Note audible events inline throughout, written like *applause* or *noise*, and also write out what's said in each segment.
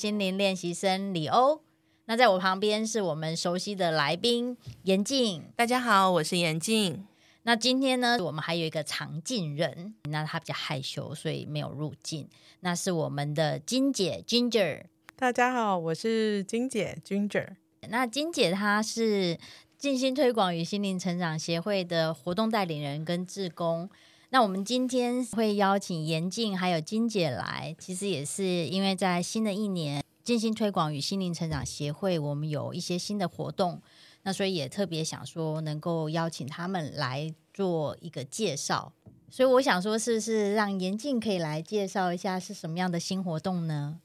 心灵练习生李欧，那在我旁边是我们熟悉的来宾严静。大家好，我是严静。那今天呢，我们还有一个常进人，那他比较害羞，所以没有入境。那是我们的金姐 Ginger。大家好，我是金姐 Ginger。那金姐她是静心推广与心灵成长协会的活动带领人跟志工。那我们今天会邀请严静还有金姐来，其实也是因为在新的一年，进行推广与心灵成长协会，我们有一些新的活动，那所以也特别想说能够邀请他们来做一个介绍。所以我想说，是不是让严静可以来介绍一下是什么样的新活动呢？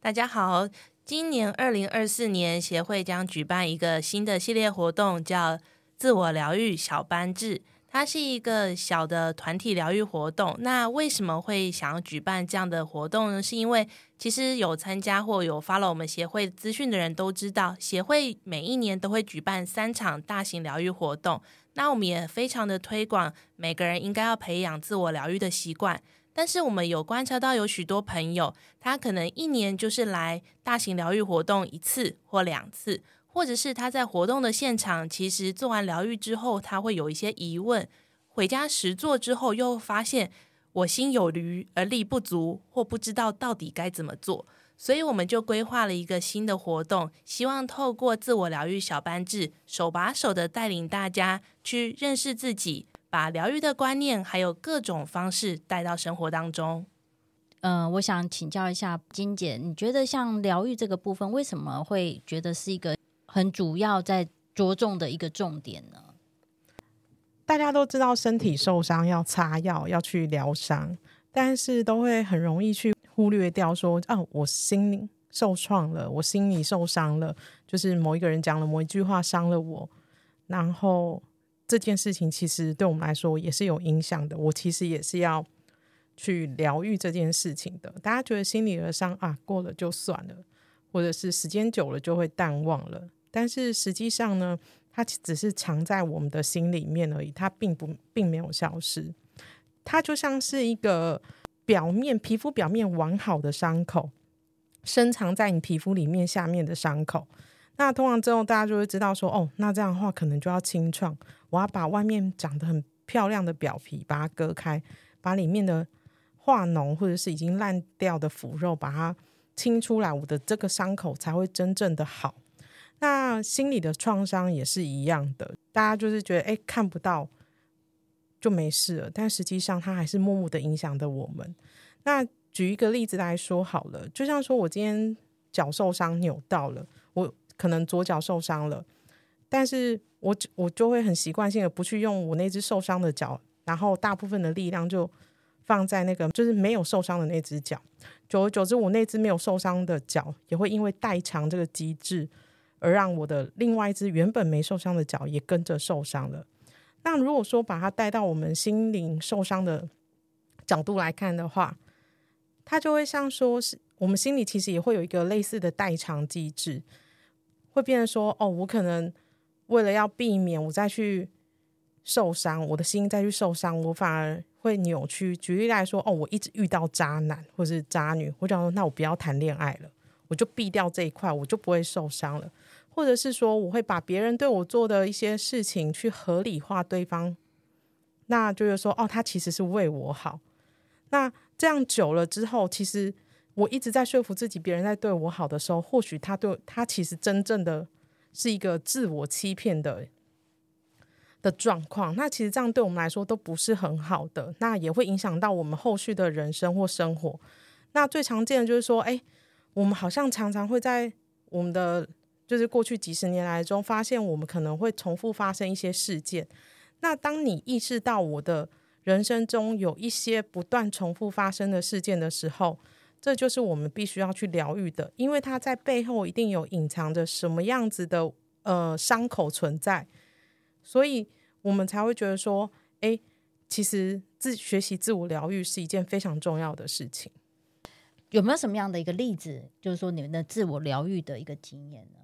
大家好，今年二零二四年协会将举办一个新的系列活动，叫自我疗愈小班制。它是一个小的团体疗愈活动。那为什么会想要举办这样的活动呢？是因为其实有参加或有发了我们协会资讯的人都知道，协会每一年都会举办三场大型疗愈活动。那我们也非常的推广，每个人应该要培养自我疗愈的习惯。但是我们有观察到，有许多朋友，他可能一年就是来大型疗愈活动一次或两次。或者是他在活动的现场，其实做完疗愈之后，他会有一些疑问，回家实做之后，又发现我心有余而力不足，或不知道到底该怎么做，所以我们就规划了一个新的活动，希望透过自我疗愈小班制，手把手的带领大家去认识自己，把疗愈的观念还有各种方式带到生活当中。嗯、我想请教一下金姐，你觉得像疗愈这个部分，为什么会觉得是一个？很主要在着重的一个重点呢。大家都知道身体受伤要擦药，要去疗伤，但是都会很容易去忽略掉说，哦，我心里受创了，我心里受伤了，就是某一个人讲了某一句话伤了我，然后这件事情其实对我们来说也是有影响的。我其实也是要去疗愈这件事情的。大家觉得心里的伤啊，过了就算了，或者是时间久了就会淡忘了。但是实际上呢，它只是藏在我们的心里面而已，它并不并没有消失。它就像是一个表面皮肤表面完好的伤口，深藏在你皮肤里面下面的伤口。那通常之后，大家就会知道说，哦，那这样的话可能就要清创，我要把外面长得很漂亮的表皮把它割开，把里面的化脓或者是已经烂掉的腐肉把它清出来，我的这个伤口才会真正的好。那心理的创伤也是一样的，大家就是觉得哎，看不到就没事了，但实际上它还是默默的影响着我们。那举一个例子来说好了，就像说我今天脚受伤扭到了，我可能左脚受伤了，但是我我就会很习惯性的不去用我那只受伤的脚，然后大部分的力量就放在那个就是没有受伤的那只脚，久而久之，我那只没有受伤的脚也会因为代偿这个机制。而让我的另外一只原本没受伤的脚也跟着受伤了。那如果说把它带到我们心灵受伤的角度来看的话，它就会像说是我们心里其实也会有一个类似的代偿机制，会变成说哦，我可能为了要避免我再去受伤，我的心再去受伤，我反而会扭曲。举例来说，哦，我一直遇到渣男或是渣女，我想说那我不要谈恋爱了，我就避掉这一块，我就不会受伤了。或者是说，我会把别人对我做的一些事情去合理化对方，那就是说，哦，他其实是为我好。那这样久了之后，其实我一直在说服自己，别人在对我好的时候，或许他对他其实真正的是一个自我欺骗的的状况。那其实这样对我们来说都不是很好的，那也会影响到我们后续的人生或生活。那最常见的就是说，哎，我们好像常常会在我们的就是过去几十年来中，发现我们可能会重复发生一些事件。那当你意识到我的人生中有一些不断重复发生的事件的时候，这就是我们必须要去疗愈的，因为它在背后一定有隐藏着什么样子的呃伤口存在，所以我们才会觉得说，哎，其实自学习自我疗愈是一件非常重要的事情。有没有什么样的一个例子，就是说你们的自我疗愈的一个经验呢？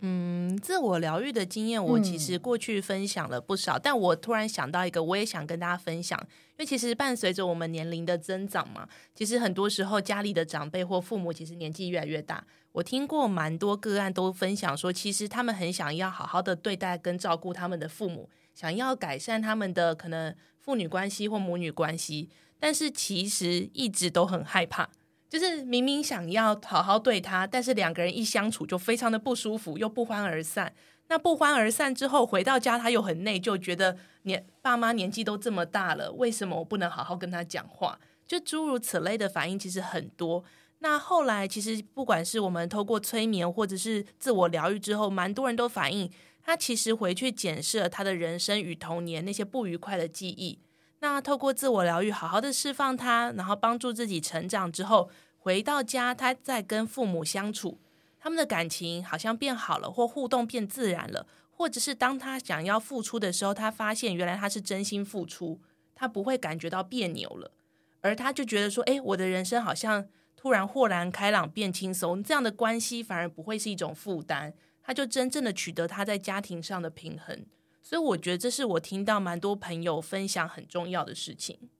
嗯，自我疗愈的经验，我其实过去分享了不少，嗯，但我突然想到一个，我也想跟大家分享。因为其实伴随着我们年龄的增长嘛，其实很多时候家里的长辈或父母其实年纪越来越大。我听过蛮多个案都分享说，其实他们很想要好好的对待跟照顾他们的父母，想要改善他们的可能父女关系或母女关系，但是其实一直都很害怕。就是明明想要好好对他，但是两个人一相处就非常的不舒服，又不欢而散。那不欢而散之后回到家，他又很内疚，觉得年爸妈年纪都这么大了，为什么我不能好好跟他讲话？就诸如此类的反应其实很多。那后来其实不管是我们透过催眠或者是自我疗愈之后，蛮多人都反映，他其实回去检视了他的人生与童年那些不愉快的记忆。那透过自我疗愈，好好的释放他，然后帮助自己成长之后。回到家，他再跟父母相处，他们的感情好像变好了，或互动变自然了，或者是当他想要付出的时候，他发现原来他是真心付出，他不会感觉到别扭了，而他就觉得说，诶，我的人生好像突然豁然开朗，变轻松，这样的关系反而不会是一种负担，他就真正的取得他在家庭上的平衡，所以我觉得这是我听到蛮多朋友分享很重要的事情。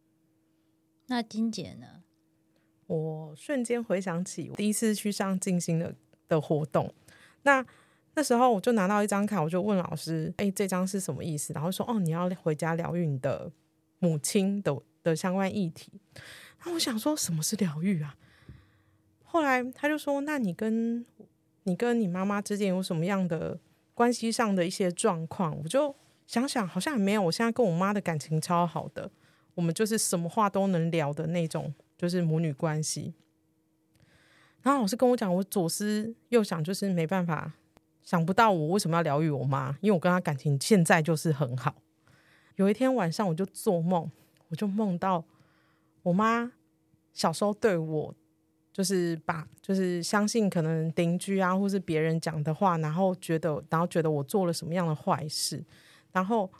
那金姐呢？我瞬间回想起我第一次去上静心的的活动，那那时候我就拿到一张卡，我就问老师：“哎，这张是什么意思？”然后说：“哦，你要回家疗愈你的母亲的的相关议题。”那我想说，什么是疗愈啊？后来他就说：“那你跟你跟你妈妈之间有什么样的关系上的一些状况？”我就想想，好像也没有。我现在跟我妈的感情超好的，我们就是什么话都能聊的那种。就是母女关系，然后老师跟我讲，我左思右想，就是没办法想不到我为什么要疗愈我妈，因为我跟她感情现在就是很好。有一天晚上，我就做梦，我就梦到我妈小时候对我，就是把就是相信可能邻居啊或是别人讲的话，然后觉得然后觉得我做了什么样的坏事，然后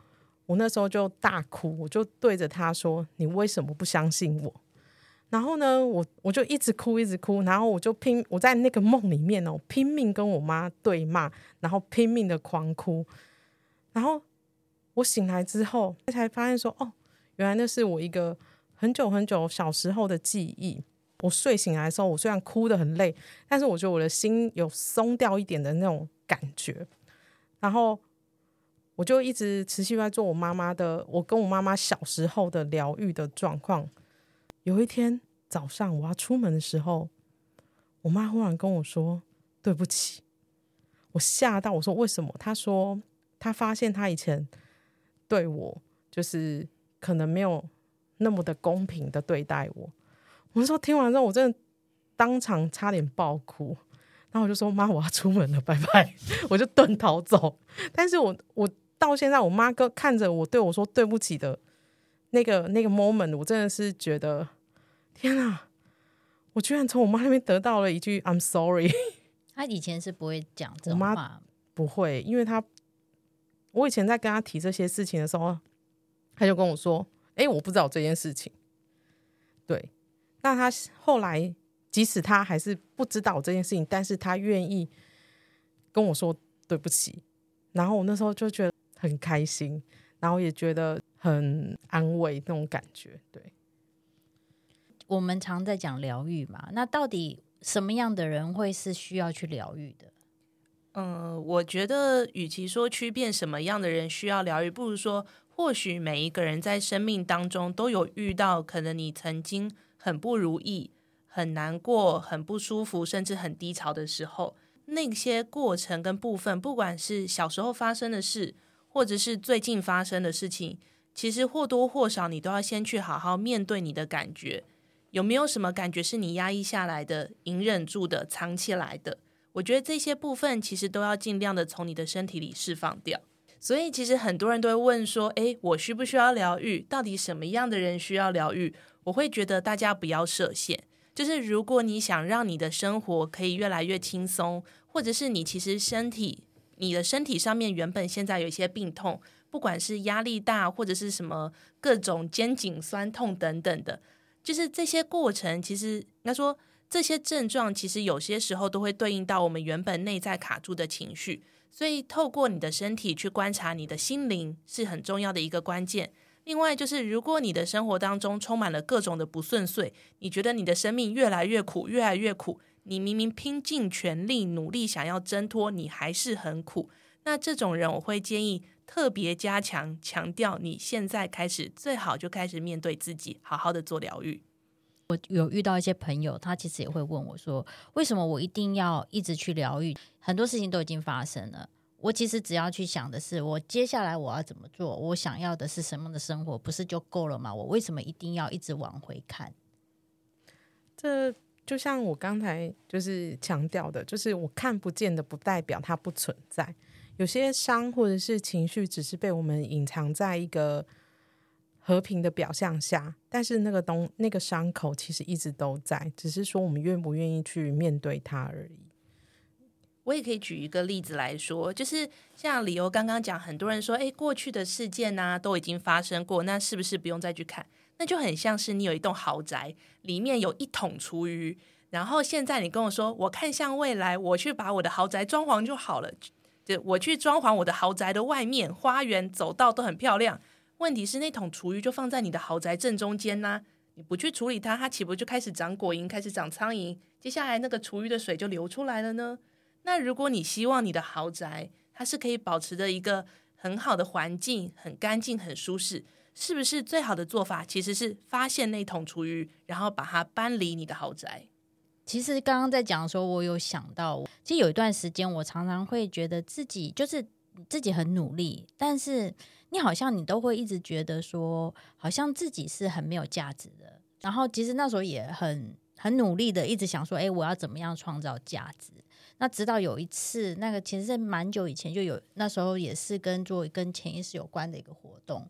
我那时候就大哭，我就对着他说：“你为什么不相信我？”然后呢，我我就一直哭，一直哭，然后我就拼，我在那个梦里面哦，拼命跟我妈对骂，然后拼命的狂哭。然后我醒来之后，才发现说，哦，原来那是我一个很久很久小时候的记忆。我睡醒来的时候，我虽然哭得很累，但是我觉得我的心有松掉一点的那种感觉。然后我就一直持续在做我妈妈的，我跟我妈妈小时候的疗愈的状况。有一天早上，我要出门的时候，我妈忽然跟我说：“对不起。”我吓到，我说：“为什么？”她说：“她发现她以前对我就是可能没有那么的公平的对待我。”我说：“听完之后，我真的当场差点爆哭。”然后我就说：“妈，我要出门了，拜拜！” *laughs* 我就遁逃走。但是我我到现在，我妈哥看着我对我说对不起的那个那个 moment，我真的是觉得。天啊！我居然从我妈那边得到了一句 "I'm sorry"。*laughs* 她以前是不会讲这种话，我妈不会，因为她我以前在跟她提这些事情的时候，她就跟我说：“哎、欸，我不知道这件事情。”对，那他后来即使他还是不知道这件事情，但是他愿意跟我说对不起，然后我那时候就觉得很开心，然后也觉得很安慰那种感觉，对。我们常在讲疗愈嘛，那到底什么样的人会是需要去疗愈的？嗯、呃，我觉得与其说区变什么样的人需要疗愈，不如说或许每一个人在生命当中都有遇到可能你曾经很不如意、很难过、很不舒服，甚至很低潮的时候，那些过程跟部分，不管是小时候发生的事，或者是最近发生的事情，其实或多或少你都要先去好好面对你的感觉。有没有什么感觉是你压抑下来的、隐忍住的、藏起来的？我觉得这些部分其实都要尽量的从你的身体里释放掉。所以其实很多人都会问说：“诶，我需不需要疗愈？到底什么样的人需要疗愈？”我会觉得大家不要设限，就是如果你想让你的生活可以越来越轻松，或者是你其实身体你的身体上面原本现在有一些病痛，不管是压力大或者是什么各种肩颈酸痛等等的，就是这些过程，其实应该说这些症状，其实有些时候都会对应到我们原本内在卡住的情绪。所以，透过你的身体去观察你的心灵是很重要的一个关键。另外，就是如果你的生活当中充满了各种的不顺遂，你觉得你的生命越来越苦，越来越苦，你明明拼尽全力努力想要挣脱，你还是很苦。那这种人，我会建议特别加强强调，你现在开始最好就开始面对自己，好好的做疗愈。我有遇到一些朋友，他其实也会问我说：“为什么我一定要一直去疗愈？很多事情都已经发生了，我其实只要去想的是，我接下来我要怎么做？我想要的是什么的生活？不是就够了吗？我为什么一定要一直往回看？”这就像我刚才就是强调的，就是我看不见的，不代表它不存在。有些伤或者是情绪，只是被我们隐藏在一个。和平的表象下，但是那个东那个伤口其实一直都在，只是说我们愿不愿意去面对它而已。我也可以举一个例子来说，就是像理由刚刚讲，很多人说，诶，过去的事件呢、都已经发生过，那是不是不用再去看？那就很像是你有一栋豪宅，里面有一桶厨余，然后现在你跟我说，我看向未来，我去把我的豪宅装潢就好了，就我去装潢我的豪宅的外面花园走道都很漂亮。问题是那桶厨余就放在你的豪宅正中间呢、你不去处理它，它岂不就开始长果蝇，开始长苍蝇？接下来那个厨余的水就流出来了呢？那如果你希望你的豪宅它是可以保持着一个很好的环境，很干净、很舒适，是不是最好的做法其实是发现那桶厨余，然后把它搬离你的豪宅？其实刚刚在讲的时候，我有想到，其实有一段时间我常常会觉得自己就是自己很努力，但是。你好像你都会一直觉得说，好像自己是很没有价值的。然后其实那时候也很很努力的，一直想说，哎，我要怎么样创造价值？那直到有一次，那个其实是蛮久以前就有，那时候也是跟做跟潜意识有关的一个活动。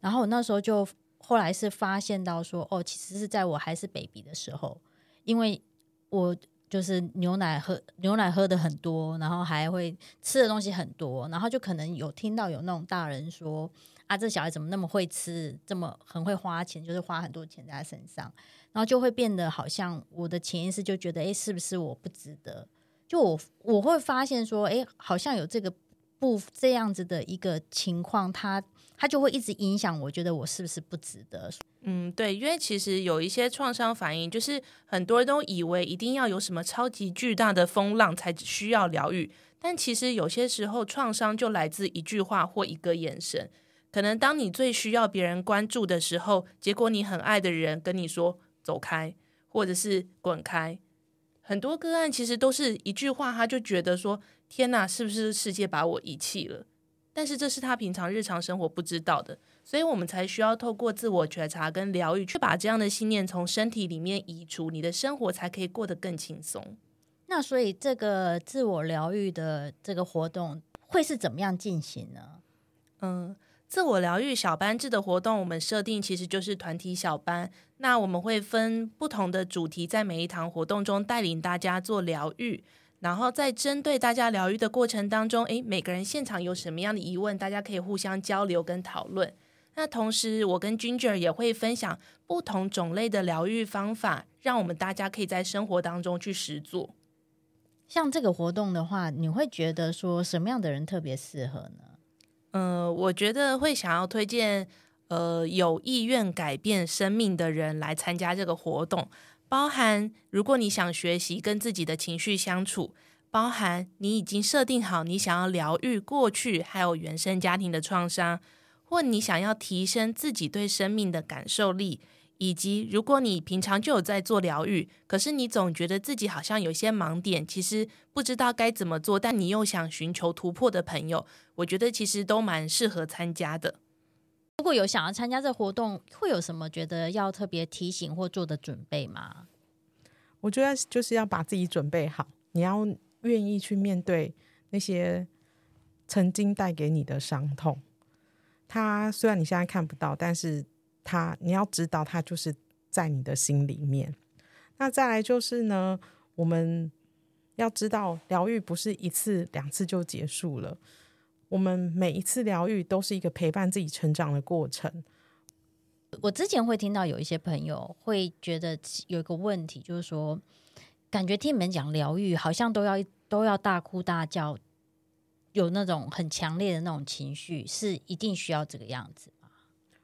然后我那时候就后来是发现到说，哦，其实是在我还是 baby 的时候，因为我。就是牛奶喝牛奶喝的很多，然后还会吃的东西很多，然后就可能有听到有那种大人说啊，这小孩怎么那么会吃，这么很会花钱，就是花很多钱在他身上，然后就会变得好像我的潜意识就觉得，哎，是不是我不值得？就我我会发现说，哎，好像有这个不这样子的一个情况，他他就会一直影响我，觉得我是不是不值得？嗯，对，因为其实有一些创伤反应，就是很多人都以为一定要有什么超级巨大的风浪才需要疗愈，但其实有些时候创伤就来自一句话或一个眼神。可能当你最需要别人关注的时候，结果你很爱的人跟你说走开，或者是滚开。很多个案其实都是一句话，他就觉得说天哪，是不是世界把我遗弃了？但是这是他平常日常生活不知道的。所以我们才需要透过自我觉察跟疗愈，去把这样的信念从身体里面移除，你的生活才可以过得更轻松。那所以这个自我疗愈的这个活动会是怎么样进行呢？嗯，自我疗愈小班制的活动，我们设定其实就是团体小班。那我们会分不同的主题，在每一堂活动中带领大家做疗愈，然后在针对大家疗愈的过程当中，诶，每个人现场有什么样的疑问，大家可以互相交流跟讨论。那同时，我跟 Ginger 也会分享不同种类的疗愈方法，让我们大家可以在生活当中去实做。像这个活动的话，你会觉得说什么样的人特别适合呢？呃，我觉得会想要推荐，呃，有意愿改变生命的人来参加这个活动，包含如果你想学习跟自己的情绪相处，包含你已经设定好你想要疗愈过去还有原生家庭的创伤。或你想要提升自己对生命的感受力，以及如果你平常就有在做疗愈，可是你总觉得自己好像有些盲点，其实不知道该怎么做，但你又想寻求突破的朋友，我觉得其实都蛮适合参加的。如果有想要参加这活动，会有什么觉得要特别提醒或做的准备吗？我觉得就是要把自己准备好，你要愿意去面对那些。曾经带给你的伤痛。它虽然你现在看不到，但是它你要知道，它就是在你的心里面。那再来就是呢，我们要知道，疗愈不是一次两次就结束了。我们每一次疗愈都是一个陪伴自己成长的过程。我之前会听到有一些朋友会觉得有一个问题，就是说，感觉听你们讲疗愈，好像都要都要大哭大叫，有那种很强烈的那种情绪，是一定需要这个样子吗？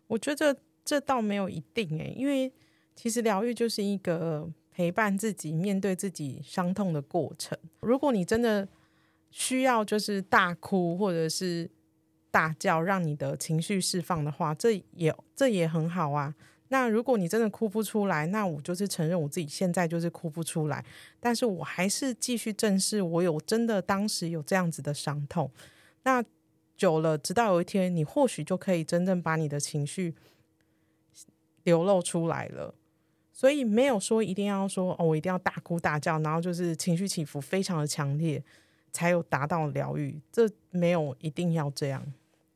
我觉得这倒没有一定诶，因为其实疗愈就是一个陪伴自己、面对自己伤痛的过程。如果你真的需要就是大哭，或者是大叫让你的情绪释放的话，这也这也很好啊。那如果你真的哭不出来，那我就是承认我自己现在就是哭不出来，但是我还是继续正视我有真的当时有这样子的伤痛。那久了，直到有一天，你或许就可以真正把你的情绪流露出来了。所以没有说一定要说哦，我一定要大哭大叫，然后就是情绪起伏非常的强烈，才有达到疗愈。这没有一定要这样。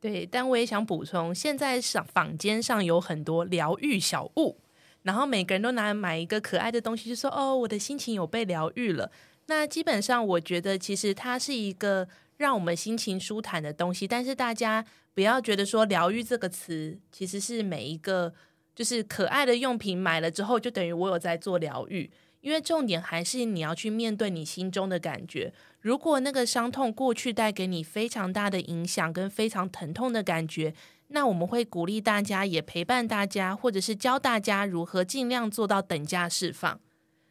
对，但我也想补充，现在上坊间上有很多疗愈小物，然后每个人都拿来买一个可爱的东西，就说哦，我的心情有被疗愈了。那基本上，我觉得其实它是一个让我们心情舒坦的东西，但是大家不要觉得说疗愈这个词其实是每一个就是可爱的用品买了之后就等于我有在做疗愈。因为重点还是你要去面对你心中的感觉。如果那个伤痛过去带给你非常大的影响跟非常疼痛的感觉，那我们会鼓励大家，也陪伴大家，或者是教大家如何尽量做到等价释放。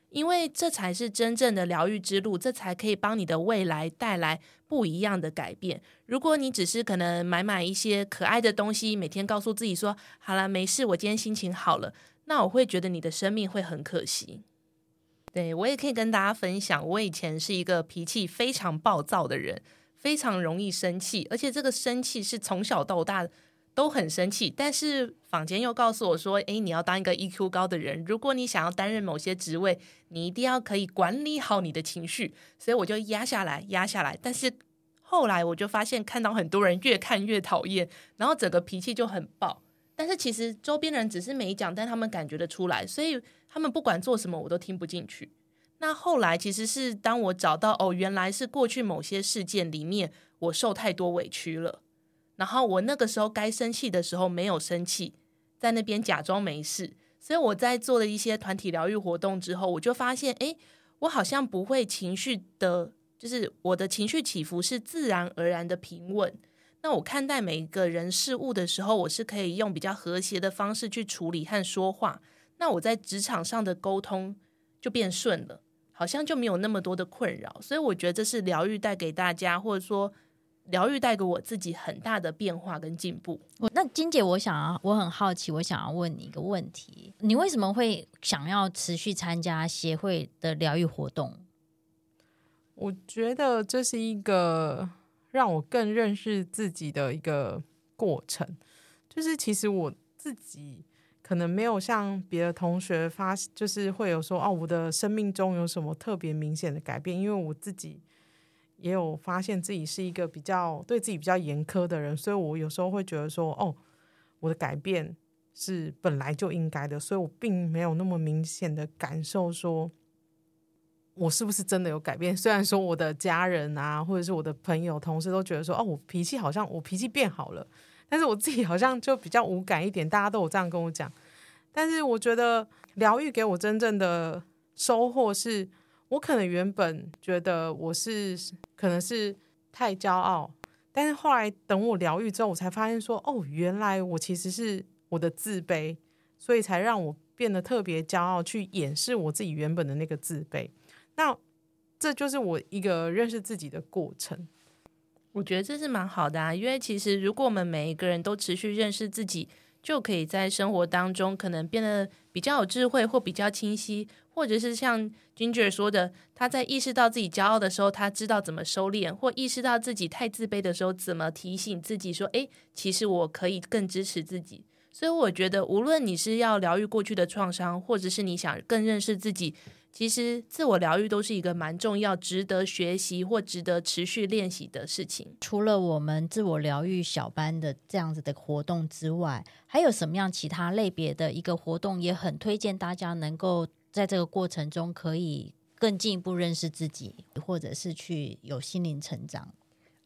因为这才是真正的疗愈之路，这才可以帮你的未来带来不一样的改变。如果你只是可能买买一些可爱的东西，每天告诉自己说“好了，没事，我今天心情好了”，那我会觉得你的生命会很可惜。对，我也可以跟大家分享，我以前是一个脾气非常暴躁的人，非常容易生气，而且这个生气是从小到大都很生气。但是坊间又告诉我说，诶，你要当一个 EQ 高的人，如果你想要担任某些职位，你一定要可以管理好你的情绪。所以我就压下来，压下来。但是后来我就发现，看到很多人越看越讨厌，然后整个脾气就很爆。但是其实周边人只是没讲，但他们感觉得出来，所以。他们不管做什么，我都听不进去。那后来其实是当我找到哦，原来是过去某些事件里面我受太多委屈了，然后我那个时候该生气的时候没有生气，在那边假装没事。所以我在做了一些团体疗愈活动之后，我就发现，诶，我好像不会情绪的，就是我的情绪起伏是自然而然的平稳。那我看待每一个人事物的时候，我是可以用比较和谐的方式去处理和说话。那我在职场上的沟通就变顺了，好像就没有那么多的困扰，所以我觉得这是疗愈带给大家，或者说疗愈带给我自己很大的变化跟进步。那金姐，我想要，我很好奇，我想要问你一个问题：你为什么会想要持续参加协会的疗愈活动？我觉得这是一个让我更认识自己的一个过程，就是其实我自己。可能没有像别的同学发，就是会有说哦，我的生命中有什么特别明显的改变？因为我自己也有发现自己是一个比较对自己比较严苛的人，所以我有时候会觉得说哦，我的改变是本来就应该的，所以我并没有那么明显的感受说，我是不是真的有改变？*laughs* 虽然说我的家人啊，或者是我的朋友、同事都觉得说哦，我脾气好像我脾气变好了。但是我自己好像就比较无感一点，大家都有这样跟我讲。但是我觉得疗愈给我真正的收获是，我可能原本觉得我是可能是太骄傲，但是后来等我疗愈之后，我才发现说，哦，原来我其实是我的自卑，所以才让我变得特别骄傲，去掩饰我自己原本的那个自卑。那这就是我一个认识自己的过程。我觉得这是蛮好的啊，因为其实如果我们每一个人都持续认识自己，就可以在生活当中可能变得比较有智慧或比较清晰，或者是像 Ginger 说的，他在意识到自己骄傲的时候，他知道怎么收敛；或意识到自己太自卑的时候，怎么提醒自己说：“诶，其实我可以更支持自己。”所以我觉得，无论你是要疗愈过去的创伤，或者是你想更认识自己，其实自我疗愈都是一个蛮重要、值得学习或值得持续练习的事情。除了我们自我疗愈小班的这样子的活动之外，还有什么样其他类别的一个活动，也很推荐大家能够在这个过程中可以更进一步认识自己，或者是去有心灵成长。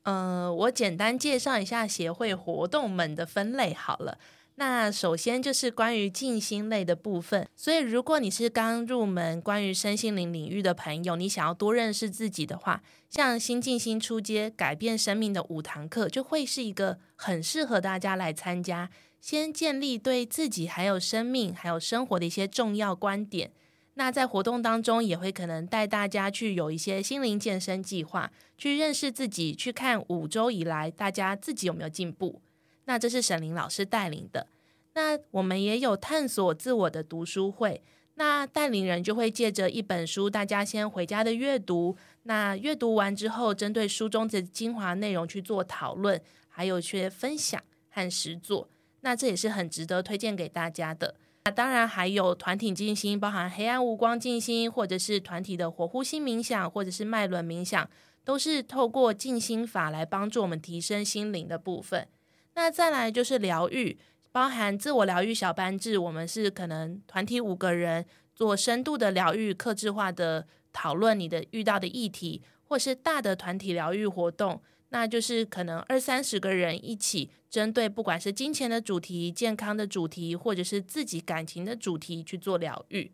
呃，我简单介绍一下协会活动们的分类好了。那首先就是关于静心类的部分，所以如果你是刚入门关于身心灵领域的朋友，你想要多认识自己的话，像新静心出街改变生命的五堂课就会是一个很适合大家来参加，先建立对自己还有生命还有生活的一些重要观点。那在活动当中也会可能带大家去有一些心灵健身计划，去认识自己，去看五周以来大家自己有没有进步。那这是沈林老师带领的，那我们也有探索自我的读书会，那带领人就会借着一本书，大家先回家的阅读，那阅读完之后，针对书中的精华内容去做讨论，还有去分享和实作，那这也是很值得推荐给大家的。那当然还有团体静心，包含黑暗无光静心，或者是团体的火呼吸冥想，或者是脉轮冥想，都是透过静心法来帮助我们提升心灵的部分。那再来就是疗愈，包含自我疗愈小班制，我们是可能团体五个人做深度的疗愈、克制化的讨论，你的遇到的议题，或是大的团体疗愈活动，那就是可能二三十个人一起针对不管是金钱的主题、健康的主题，或者是自己感情的主题去做疗愈。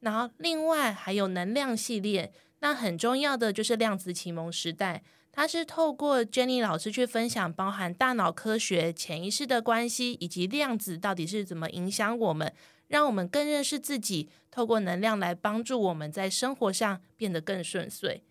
然后另外还有能量系列，那很重要的就是量子启蒙时代。它是透过 Jenny 老师去分享，包含大脑科学、潜意识的关系，以及量子到底是怎么影响我们，让我们更认识自己。透过能量来帮助我们在生活上变得更顺遂。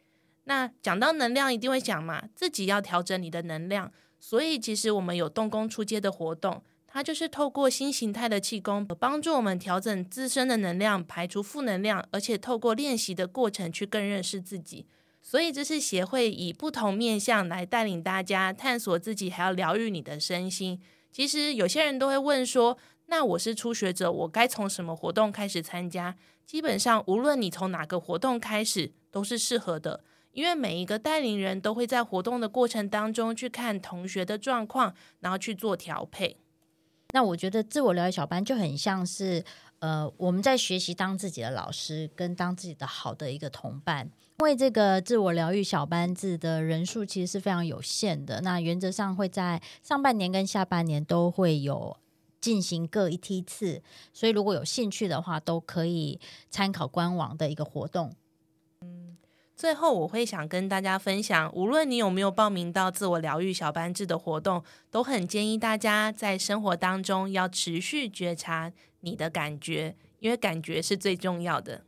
那讲到能量，一定会讲嘛，自己要调整你的能量。所以其实我们有动工出街的活动，它就是透过新形态的气功，帮助我们调整自身的能量，排除负能量，而且透过练习的过程去更认识自己。所以这是协会以不同面向来带领大家探索自己，还要疗愈你的身心。其实有些人都会问说：“那我是初学者，我该从什么活动开始参加？”基本上，无论你从哪个活动开始，都是适合的，因为每一个带领人都会在活动的过程当中去看同学的状况，然后去做调配。那我觉得自我疗愈小班就很像是，呃，我们在学习当自己的老师，跟当自己的好的一个同伴。因为这个自我疗愈小班制的人数其实是非常有限的，那原则上会在上半年跟下半年都会有进行各一梯次，所以如果有兴趣的话，都可以参考官网的一个活动。嗯，最后我会想跟大家分享，无论你有没有报名到自我疗愈小班制的活动，都很建议大家在生活当中要持续觉察你的感觉，因为感觉是最重要的。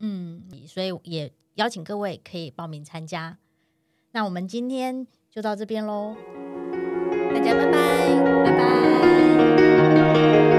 嗯，所以也。邀请各位可以报名参加。那我们今天就到这边喽大家拜拜拜拜。